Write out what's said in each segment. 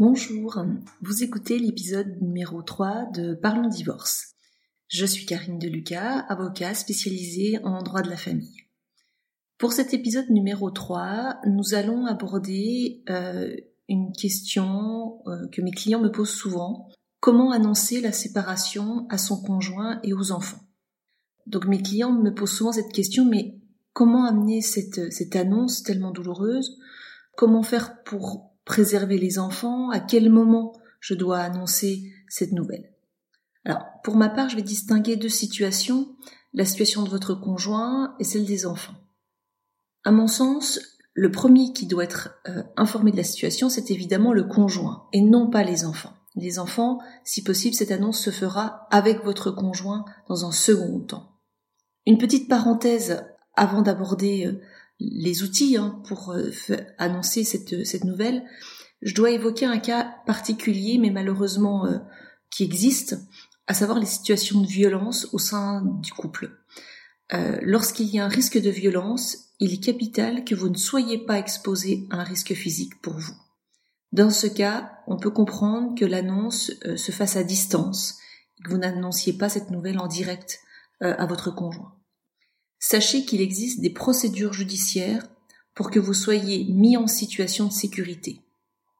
Bonjour, vous écoutez l'épisode numéro 3 de Parlons divorce. Je suis Karine Deluca, avocat spécialisée en droit de la famille. Pour cet épisode numéro 3, nous allons aborder euh, une question euh, que mes clients me posent souvent. Comment annoncer la séparation à son conjoint et aux enfants? Donc mes clients me posent souvent cette question, mais comment amener cette, cette annonce tellement douloureuse? Comment faire pour préserver les enfants, à quel moment je dois annoncer cette nouvelle. Alors, pour ma part, je vais distinguer deux situations, la situation de votre conjoint et celle des enfants. À mon sens, le premier qui doit être euh, informé de la situation, c'est évidemment le conjoint et non pas les enfants. Les enfants, si possible, cette annonce se fera avec votre conjoint dans un second temps. Une petite parenthèse avant d'aborder euh, les outils hein, pour euh, annoncer cette, cette, nouvelle, je dois évoquer un cas particulier, mais malheureusement euh, qui existe, à savoir les situations de violence au sein du couple. Euh, Lorsqu'il y a un risque de violence, il est capital que vous ne soyez pas exposé à un risque physique pour vous. Dans ce cas, on peut comprendre que l'annonce euh, se fasse à distance, que vous n'annonciez pas cette nouvelle en direct à votre conjoint sachez qu'il existe des procédures judiciaires pour que vous soyez mis en situation de sécurité.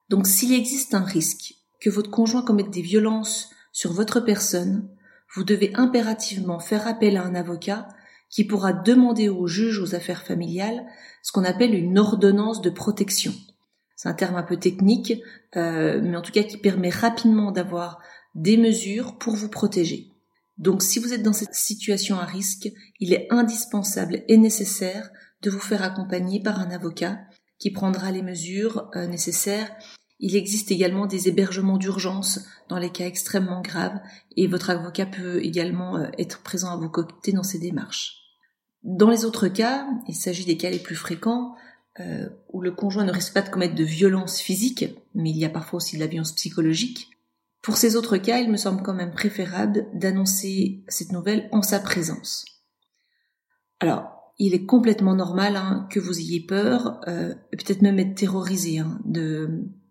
Donc s'il existe un risque que votre conjoint commette des violences sur votre personne, vous devez impérativement faire appel à un avocat qui pourra demander au juge aux affaires familiales ce qu'on appelle une ordonnance de protection. C'est un terme un peu technique, euh, mais en tout cas qui permet rapidement d'avoir des mesures pour vous protéger. Donc si vous êtes dans cette situation à risque, il est indispensable et nécessaire de vous faire accompagner par un avocat qui prendra les mesures euh, nécessaires. Il existe également des hébergements d'urgence dans les cas extrêmement graves et votre avocat peut également euh, être présent à vos côtés dans ces démarches. Dans les autres cas, il s'agit des cas les plus fréquents, euh, où le conjoint ne risque pas de commettre de violences physiques, mais il y a parfois aussi de la violence psychologique. Pour ces autres cas, il me semble quand même préférable d'annoncer cette nouvelle en sa présence. Alors, il est complètement normal hein, que vous ayez peur, euh, peut-être même être terrorisé hein,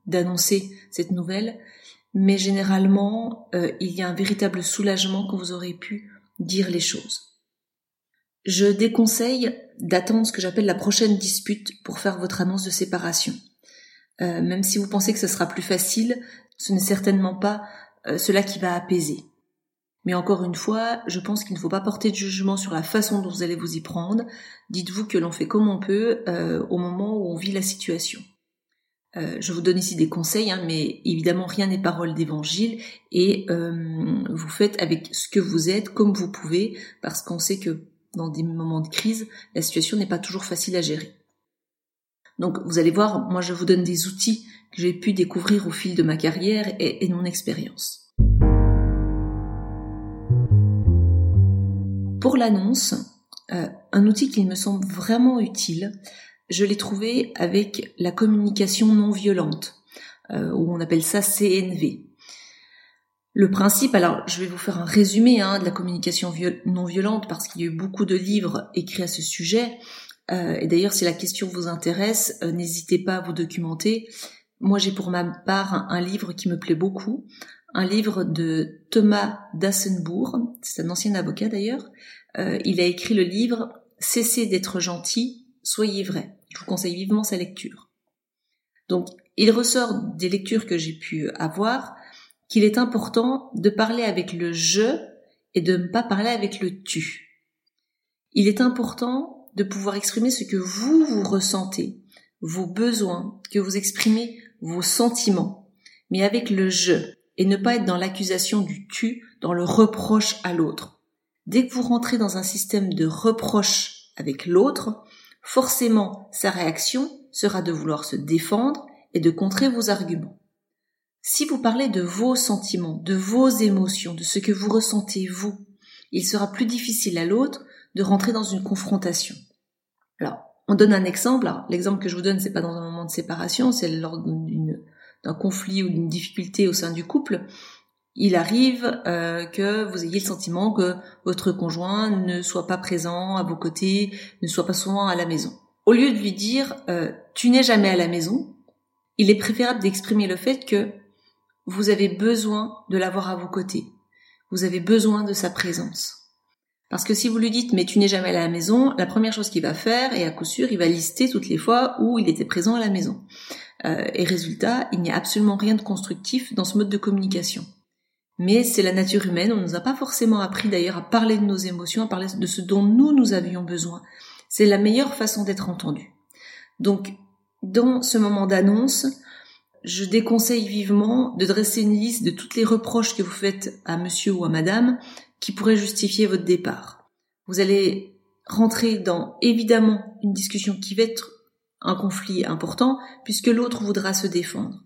d'annoncer cette nouvelle, mais généralement, euh, il y a un véritable soulagement quand vous aurez pu dire les choses. Je déconseille d'attendre ce que j'appelle la prochaine dispute pour faire votre annonce de séparation. Euh, même si vous pensez que ce sera plus facile, ce n'est certainement pas euh, cela qui va apaiser. Mais encore une fois, je pense qu'il ne faut pas porter de jugement sur la façon dont vous allez vous y prendre. Dites-vous que l'on fait comme on peut euh, au moment où on vit la situation. Euh, je vous donne ici des conseils, hein, mais évidemment rien n'est parole d'évangile et vous faites avec ce que vous êtes comme vous pouvez parce qu'on sait que dans des moments de crise, la situation n'est pas toujours facile à gérer. Donc vous allez voir, moi je vous donne des outils que j'ai pu découvrir au fil de ma carrière et, mon expérience. Pour l'annonce, euh, un outil qui me semble vraiment utile, je l'ai trouvé avec la communication non violente, euh, ou on appelle ça CNV. Le principe, alors je vais vous faire un résumé hein, de la communication non violente parce qu'il y a eu beaucoup de livres écrits à ce sujet, euh, et d'ailleurs, si la question vous intéresse, euh, n'hésitez pas à vous documenter. Moi, j'ai pour ma part un, livre qui me plaît beaucoup, un livre de Thomas Dassenbourg, c'est un ancien avocat d'ailleurs. Euh, il a écrit le livre Cessez d'être gentil, soyez vrai. Je vous conseille vivement sa lecture. Donc, il ressort des lectures que j'ai pu avoir qu'il est important de parler avec le je et de ne pas parler avec le tu. Il est important de pouvoir exprimer ce que vous, vous ressentez, vos besoins, que vous exprimez vos sentiments, mais avec le je, et ne pas être dans l'accusation du tu, dans le reproche à l'autre. Dès que vous rentrez dans un système de reproche avec l'autre, forcément sa réaction sera de vouloir se défendre et de contrer vos arguments. Si vous parlez de vos sentiments, de vos émotions, de ce que vous ressentez vous, il sera plus difficile à l'autre de rentrer dans une confrontation. Alors, on donne un exemple. L'exemple que je vous donne, c'est pas dans un moment de séparation, c'est lors d'un conflit ou d'une difficulté au sein du couple. Il arrive euh, que vous ayez le sentiment que votre conjoint ne soit pas présent à vos côtés, ne soit pas souvent à la maison. Au lieu de lui dire euh, tu n'es jamais à la maison, il est préférable d'exprimer le fait que vous avez besoin de l'avoir à vos côtés. Vous avez besoin de sa présence. Parce que si vous lui dites mais tu n'es jamais à la maison, la première chose qu'il va faire, et à coup sûr, il va lister toutes les fois où il était présent à la maison. Euh, et résultat, il n'y a absolument rien de constructif dans ce mode de communication. Mais c'est la nature humaine, on ne nous a pas forcément appris d'ailleurs à parler de nos émotions, à parler de ce dont nous, nous avions besoin. C'est la meilleure façon d'être entendu. Donc, dans ce moment d'annonce, je déconseille vivement de dresser une liste de toutes les reproches que vous faites à monsieur ou à madame qui pourraient justifier votre départ. Vous allez rentrer dans évidemment une discussion qui va être un conflit important puisque l'autre voudra se défendre.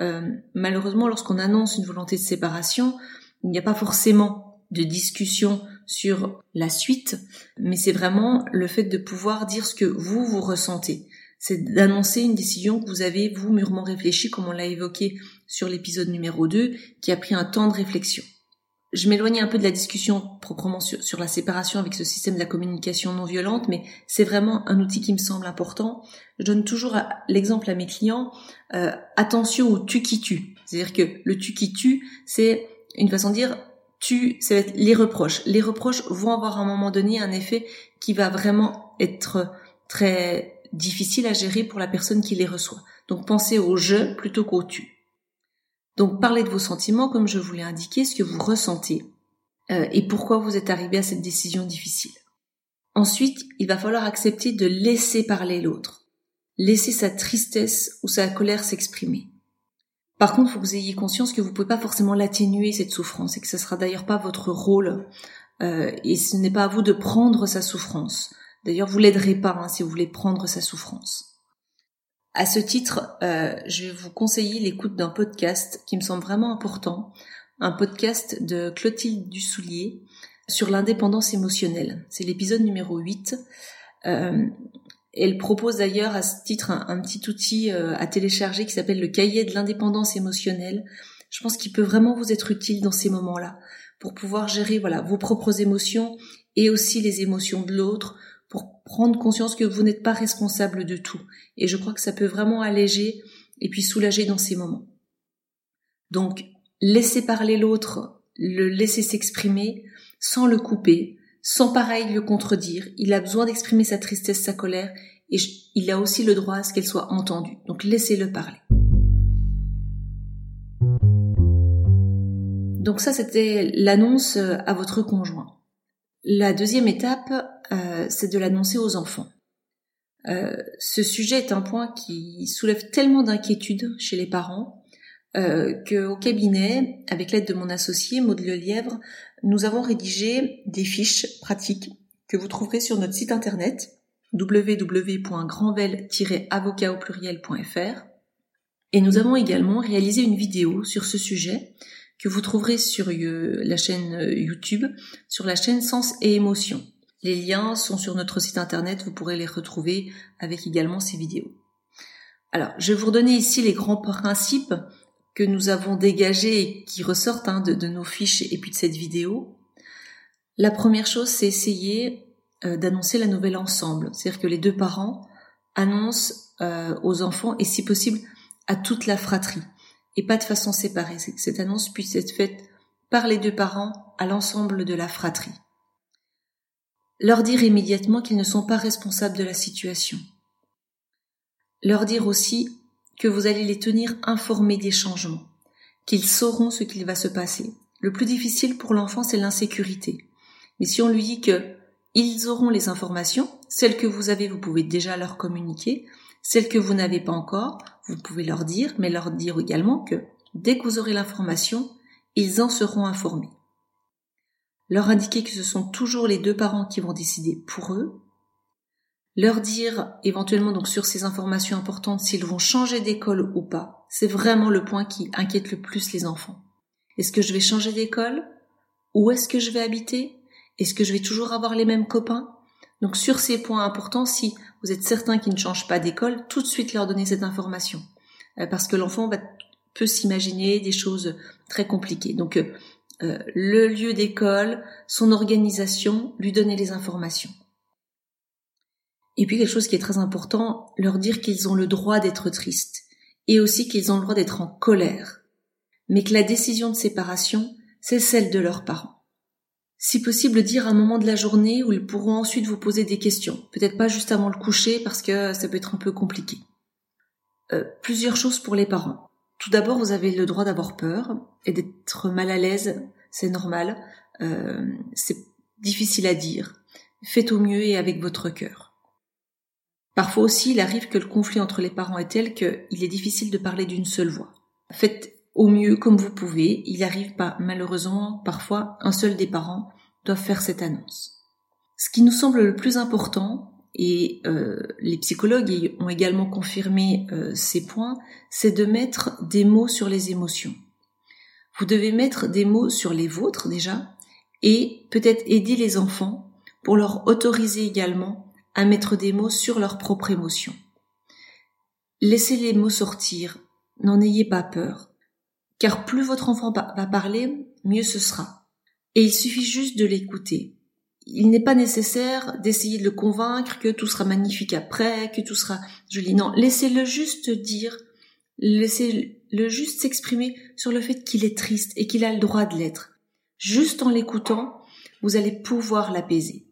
Euh, malheureusement, lorsqu'on annonce une volonté de séparation, il n'y a pas forcément de discussion sur la suite, mais c'est vraiment le fait de pouvoir dire ce que vous, vous ressentez c'est d'annoncer une décision que vous avez, vous, mûrement réfléchi, comme on l'a évoqué sur l'épisode numéro 2, qui a pris un temps de réflexion. Je m'éloigne un peu de la discussion proprement sur, la séparation avec ce système de la communication non violente, mais c'est vraiment un outil qui me semble important. Je donne toujours l'exemple à mes clients, euh, attention au tu qui tu. C'est-à-dire que le tu qui tu, c'est une façon de dire tu, ça va être les reproches. Les reproches vont avoir à un moment donné un effet qui va vraiment être très difficile à gérer pour la personne qui les reçoit. Donc pensez au je plutôt qu'au tu. Donc parlez de vos sentiments comme je vous l'ai indiqué, ce que vous ressentez euh, et pourquoi vous êtes arrivé à cette décision difficile. Ensuite, il va falloir accepter de laisser parler l'autre, laisser sa tristesse ou sa colère s'exprimer. Par contre, il faut que vous ayez conscience que vous ne pouvez pas forcément l'atténuer cette souffrance et que ce sera d'ailleurs pas votre rôle euh, et ce n'est pas à vous de prendre sa souffrance. D'ailleurs, vous l'aiderez pas hein, si vous voulez prendre sa souffrance. À ce titre, euh, je vais vous conseiller l'écoute d'un podcast qui me semble vraiment important, un podcast de Clotilde Dussoulier sur l'indépendance émotionnelle. C'est l'épisode numéro 8. Euh, elle propose d'ailleurs à ce titre un, petit outil euh, à télécharger qui s'appelle le cahier de l'indépendance émotionnelle. Je pense qu'il peut vraiment vous être utile dans ces moments-là pour pouvoir gérer voilà vos propres émotions et aussi les émotions de l'autre, pour prendre conscience que vous n'êtes pas responsable de tout. Et je crois que ça peut vraiment alléger et puis soulager dans ces moments. Donc, laissez parler l'autre, le laisser s'exprimer sans le couper, sans pareil le contredire. Il a besoin d'exprimer sa tristesse, sa colère, et il a aussi le droit à ce qu'elle soit entendue. Donc, laissez-le parler. Donc ça, c'était l'annonce à votre conjoint. La deuxième étape, euh, c'est de l'annoncer aux enfants. Euh, ce sujet est un point qui soulève tellement d'inquiétudes chez les parents euh, qu'au cabinet, avec l'aide de mon associé Maud Lièvre, nous avons rédigé des fiches pratiques que vous trouverez sur notre site internet www.grandvel-avocat et nous avons également réalisé une vidéo sur ce sujet que vous trouverez sur euh, la chaîne euh, YouTube, sur la chaîne Sens et Émotion. Les liens sont sur notre site internet, vous pourrez les retrouver avec également ces vidéos. Alors, je vais vous redonner ici les grands principes que nous avons dégagés et qui ressortent hein, de, nos fiches et puis de cette vidéo. La première chose, c'est essayer euh, d'annoncer la nouvelle ensemble. C'est-à-dire que les deux parents annoncent aux enfants et si possible à toute la fratrie et pas de façon séparée. Que cette annonce puisse être faite par les deux parents à l'ensemble de la fratrie. Leur dire immédiatement qu'ils ne sont pas responsables de la situation. Leur dire aussi que vous allez les tenir informés des changements, qu'ils sauront ce qu'il va se passer. Le plus difficile pour l'enfant, c'est l'insécurité. Mais si on lui dit que ils auront les informations, celles que vous avez, vous pouvez déjà leur communiquer, celles que vous n'avez pas encore, vous pouvez leur dire, mais leur dire également que dès que vous aurez l'information, ils en seront informés. Leur indiquer que ce sont toujours les deux parents qui vont décider pour eux. Leur dire éventuellement donc sur ces informations importantes s'ils vont changer d'école ou pas. C'est vraiment le point qui inquiète le plus les enfants. Est-ce que je vais changer d'école? Où est-ce que je vais habiter? Est-ce que je vais toujours avoir les mêmes copains? Donc sur ces points importants, si vous êtes certain qu'ils ne changent pas d'école, tout de suite leur donner cette information. Euh, parce que l'enfant peut s'imaginer des choses très compliquées. Donc euh, euh, le lieu d'école, son organisation, lui donner les informations. Et puis quelque chose qui est très important, leur dire qu'ils ont le droit d'être tristes et aussi qu'ils ont le droit d'être en colère, mais que la décision de séparation, c'est celle de leurs parents. Si possible, dire un moment de la journée où ils pourront ensuite vous poser des questions. Peut-être pas juste avant le coucher parce que ça peut être un peu compliqué. Euh, plusieurs choses pour les parents. Tout d'abord, vous avez le droit d'avoir peur et d'être mal à l'aise, c'est normal. Euh, c'est difficile à dire. Faites au mieux et avec votre cœur. Parfois aussi, il arrive que le conflit entre les parents est tel qu'il est difficile de parler d'une seule voix. Faites au mieux comme vous pouvez. Il arrive pas, malheureusement, parfois, un seul des parents doit faire cette annonce. Ce qui nous semble le plus important, et euh, les psychologues ont également confirmé euh, ces points, c'est de mettre des mots sur les émotions. Vous devez mettre des mots sur les vôtres déjà, et peut-être aider les enfants pour leur autoriser également à mettre des mots sur leurs propres émotions. Laissez les mots sortir, n'en ayez pas peur car plus votre enfant va parler, mieux ce sera. Et il suffit juste de l'écouter. Il n'est pas nécessaire d'essayer de le convaincre que tout sera magnifique après, que tout sera joli. Non, laissez-le juste dire, laissez-le juste s'exprimer sur le fait qu'il est triste et qu'il a le droit de l'être. Juste en l'écoutant, vous allez pouvoir l'apaiser.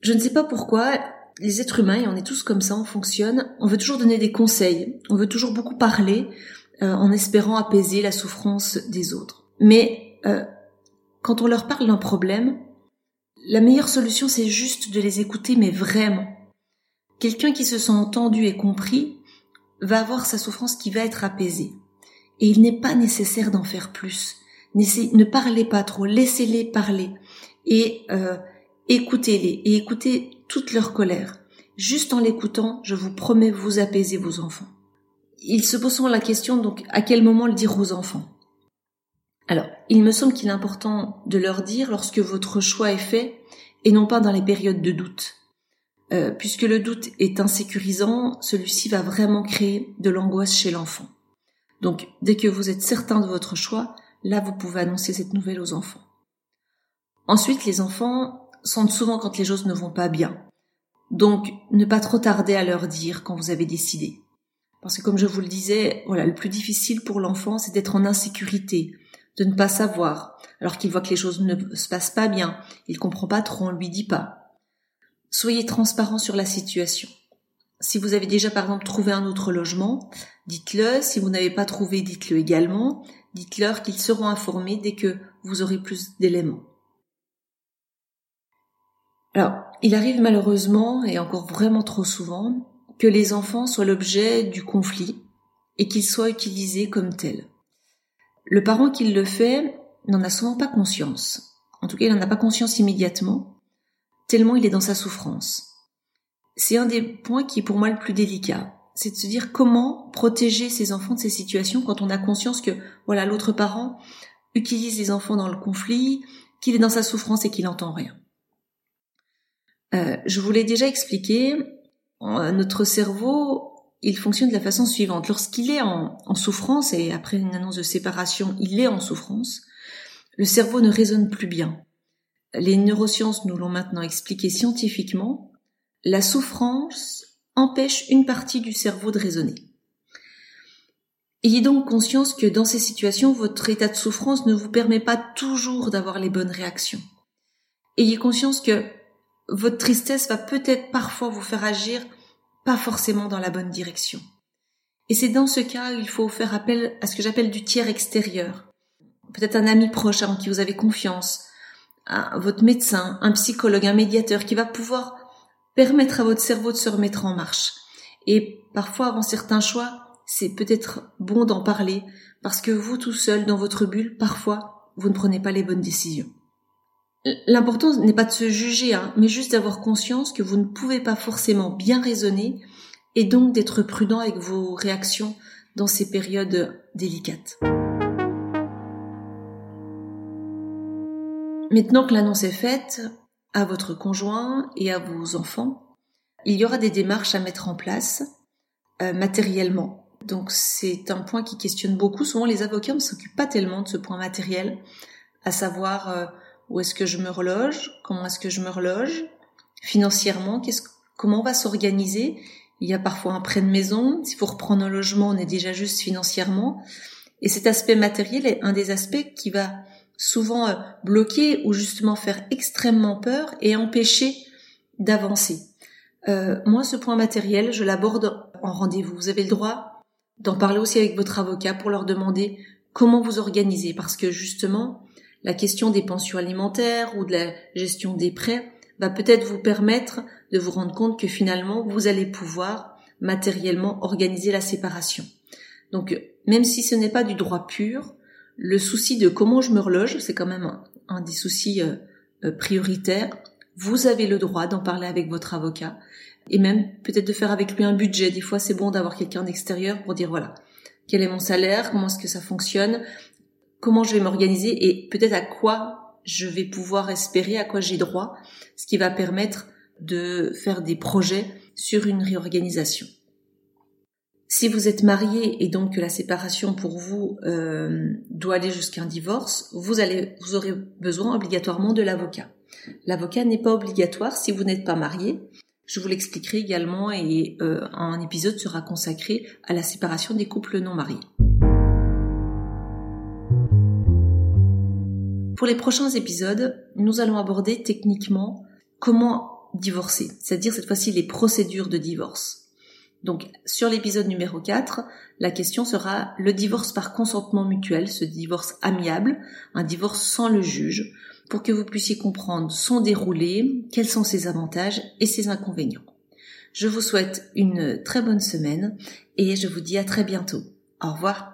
Je ne sais pas pourquoi, les êtres humains, et on est tous comme ça, on fonctionne, on veut toujours donner des conseils, on veut toujours beaucoup parler, euh, en espérant apaiser la souffrance des autres. Mais euh, quand on leur parle d'un problème, la meilleure solution c'est juste de les écouter, mais vraiment. Quelqu'un qui se sent entendu et compris va avoir sa souffrance qui va être apaisée. Et il n'est pas nécessaire d'en faire plus. Ne parlez pas trop, laissez-les parler et euh, écoutez-les et écoutez toute leur colère. Juste en l'écoutant, je vous promets vous apaiser vos enfants il se pose souvent la question donc à quel moment le dire aux enfants? Alors, il me semble qu'il est important de leur dire lorsque votre choix est fait et non pas dans les périodes de doute. Euh, puisque le doute est insécurisant, celui-ci va vraiment créer de l'angoisse chez l'enfant. Donc, dès que vous êtes certain de votre choix, là, vous pouvez annoncer cette nouvelle aux enfants. Ensuite, les enfants sentent souvent quand les choses ne vont pas bien. Donc, ne pas trop tarder à leur dire quand vous avez décidé. Parce que comme je vous le disais, voilà, le plus difficile pour l'enfant, c'est d'être en insécurité, de ne pas savoir, alors qu'il voit que les choses ne se passent pas bien, il comprend pas trop, on lui dit pas. Soyez transparent sur la situation. Si vous avez déjà par exemple trouvé un autre logement, dites-le. Si vous n'avez pas trouvé, dites-le également. Dites-leur qu'ils seront informés dès que vous aurez plus d'éléments. Alors, il arrive malheureusement, et encore vraiment trop souvent, que les enfants soient l'objet du conflit et qu'ils soient utilisés comme tels. Le parent qui le fait n'en a souvent pas conscience. En tout cas, il n'en a pas conscience immédiatement, tellement il est dans sa souffrance. C'est un des points qui est pour moi le plus délicat. C'est de se dire comment protéger ses enfants de ces situations quand on a conscience que, voilà, l'autre parent utilise les enfants dans le conflit, qu'il est dans sa souffrance et qu'il n'entend rien. Euh, je vous l'ai déjà expliqué, notre cerveau, il fonctionne de la façon suivante. Lorsqu'il est en, souffrance, et après une annonce de séparation, il est en souffrance, le cerveau ne raisonne plus bien. Les neurosciences nous l'ont maintenant expliqué scientifiquement. La souffrance empêche une partie du cerveau de raisonner. Ayez donc conscience que dans ces situations, votre état de souffrance ne vous permet pas toujours d'avoir les bonnes réactions. Ayez conscience que votre tristesse va peut-être parfois vous faire agir pas forcément dans la bonne direction. Et c'est dans ce cas où il faut faire appel à ce que j'appelle du tiers extérieur. Peut-être un ami proche en qui vous avez confiance, votre médecin, un psychologue, un médiateur qui va pouvoir permettre à votre cerveau de se remettre en marche. Et parfois, avant certains choix, c'est peut-être bon d'en parler parce que vous tout seul, dans votre bulle, parfois, vous ne prenez pas les bonnes décisions. L'important n'est pas de se juger, hein, mais juste d'avoir conscience que vous ne pouvez pas forcément bien raisonner et donc d'être prudent avec vos réactions dans ces périodes délicates. Maintenant que l'annonce est faite à votre conjoint et à vos enfants, il y aura des démarches à mettre en place euh, matériellement. Donc c'est un point qui questionne beaucoup. Souvent les avocats ne s'occupent pas tellement de ce point matériel, à savoir euh, où est-ce que je me reloge? Comment est-ce que je me reloge? Financièrement, comment on va s'organiser? Il y a parfois un prêt de maison, s'il faut reprendre un logement, on est déjà juste financièrement. Et cet aspect matériel est un des aspects qui va souvent euh, bloquer ou justement faire extrêmement peur et empêcher d'avancer. Euh, moi, ce point matériel, je l'aborde en rendez-vous. Vous avez le droit d'en parler aussi avec votre avocat pour leur demander comment vous organisez, parce que justement, la question des pensions alimentaires ou de la gestion des prêts va peut-être vous permettre de vous rendre compte que finalement, vous allez pouvoir matériellement organiser la séparation. Donc, même si ce n'est pas du droit pur, le souci de comment je me reloge, c'est quand même un, des soucis euh, euh, prioritaires. Vous avez le droit d'en parler avec votre avocat et même peut-être de faire avec lui un budget. Des fois, c'est bon d'avoir quelqu'un d'extérieur pour dire voilà, quel est mon salaire, comment est-ce que ça fonctionne, comment je vais m'organiser et peut-être à quoi je vais pouvoir espérer, à quoi j'ai droit, ce qui va permettre de faire des projets sur une réorganisation. Si vous êtes marié et donc que la séparation pour vous euh, doit aller jusqu'à un divorce, vous allez, vous aurez besoin obligatoirement de l'avocat. L'avocat n'est pas obligatoire si vous n'êtes pas marié. Je vous l'expliquerai également et euh, un épisode sera consacré à la séparation des couples non mariés. Pour les prochains épisodes, nous allons aborder techniquement comment divorcer, c'est-à-dire cette fois-ci les procédures de divorce. Donc sur l'épisode numéro 4, la question sera le divorce par consentement mutuel, ce divorce amiable, un divorce sans le juge, pour que vous puissiez comprendre son déroulé, quels sont ses avantages et ses inconvénients. Je vous souhaite une très bonne semaine et je vous dis à très bientôt. Au revoir.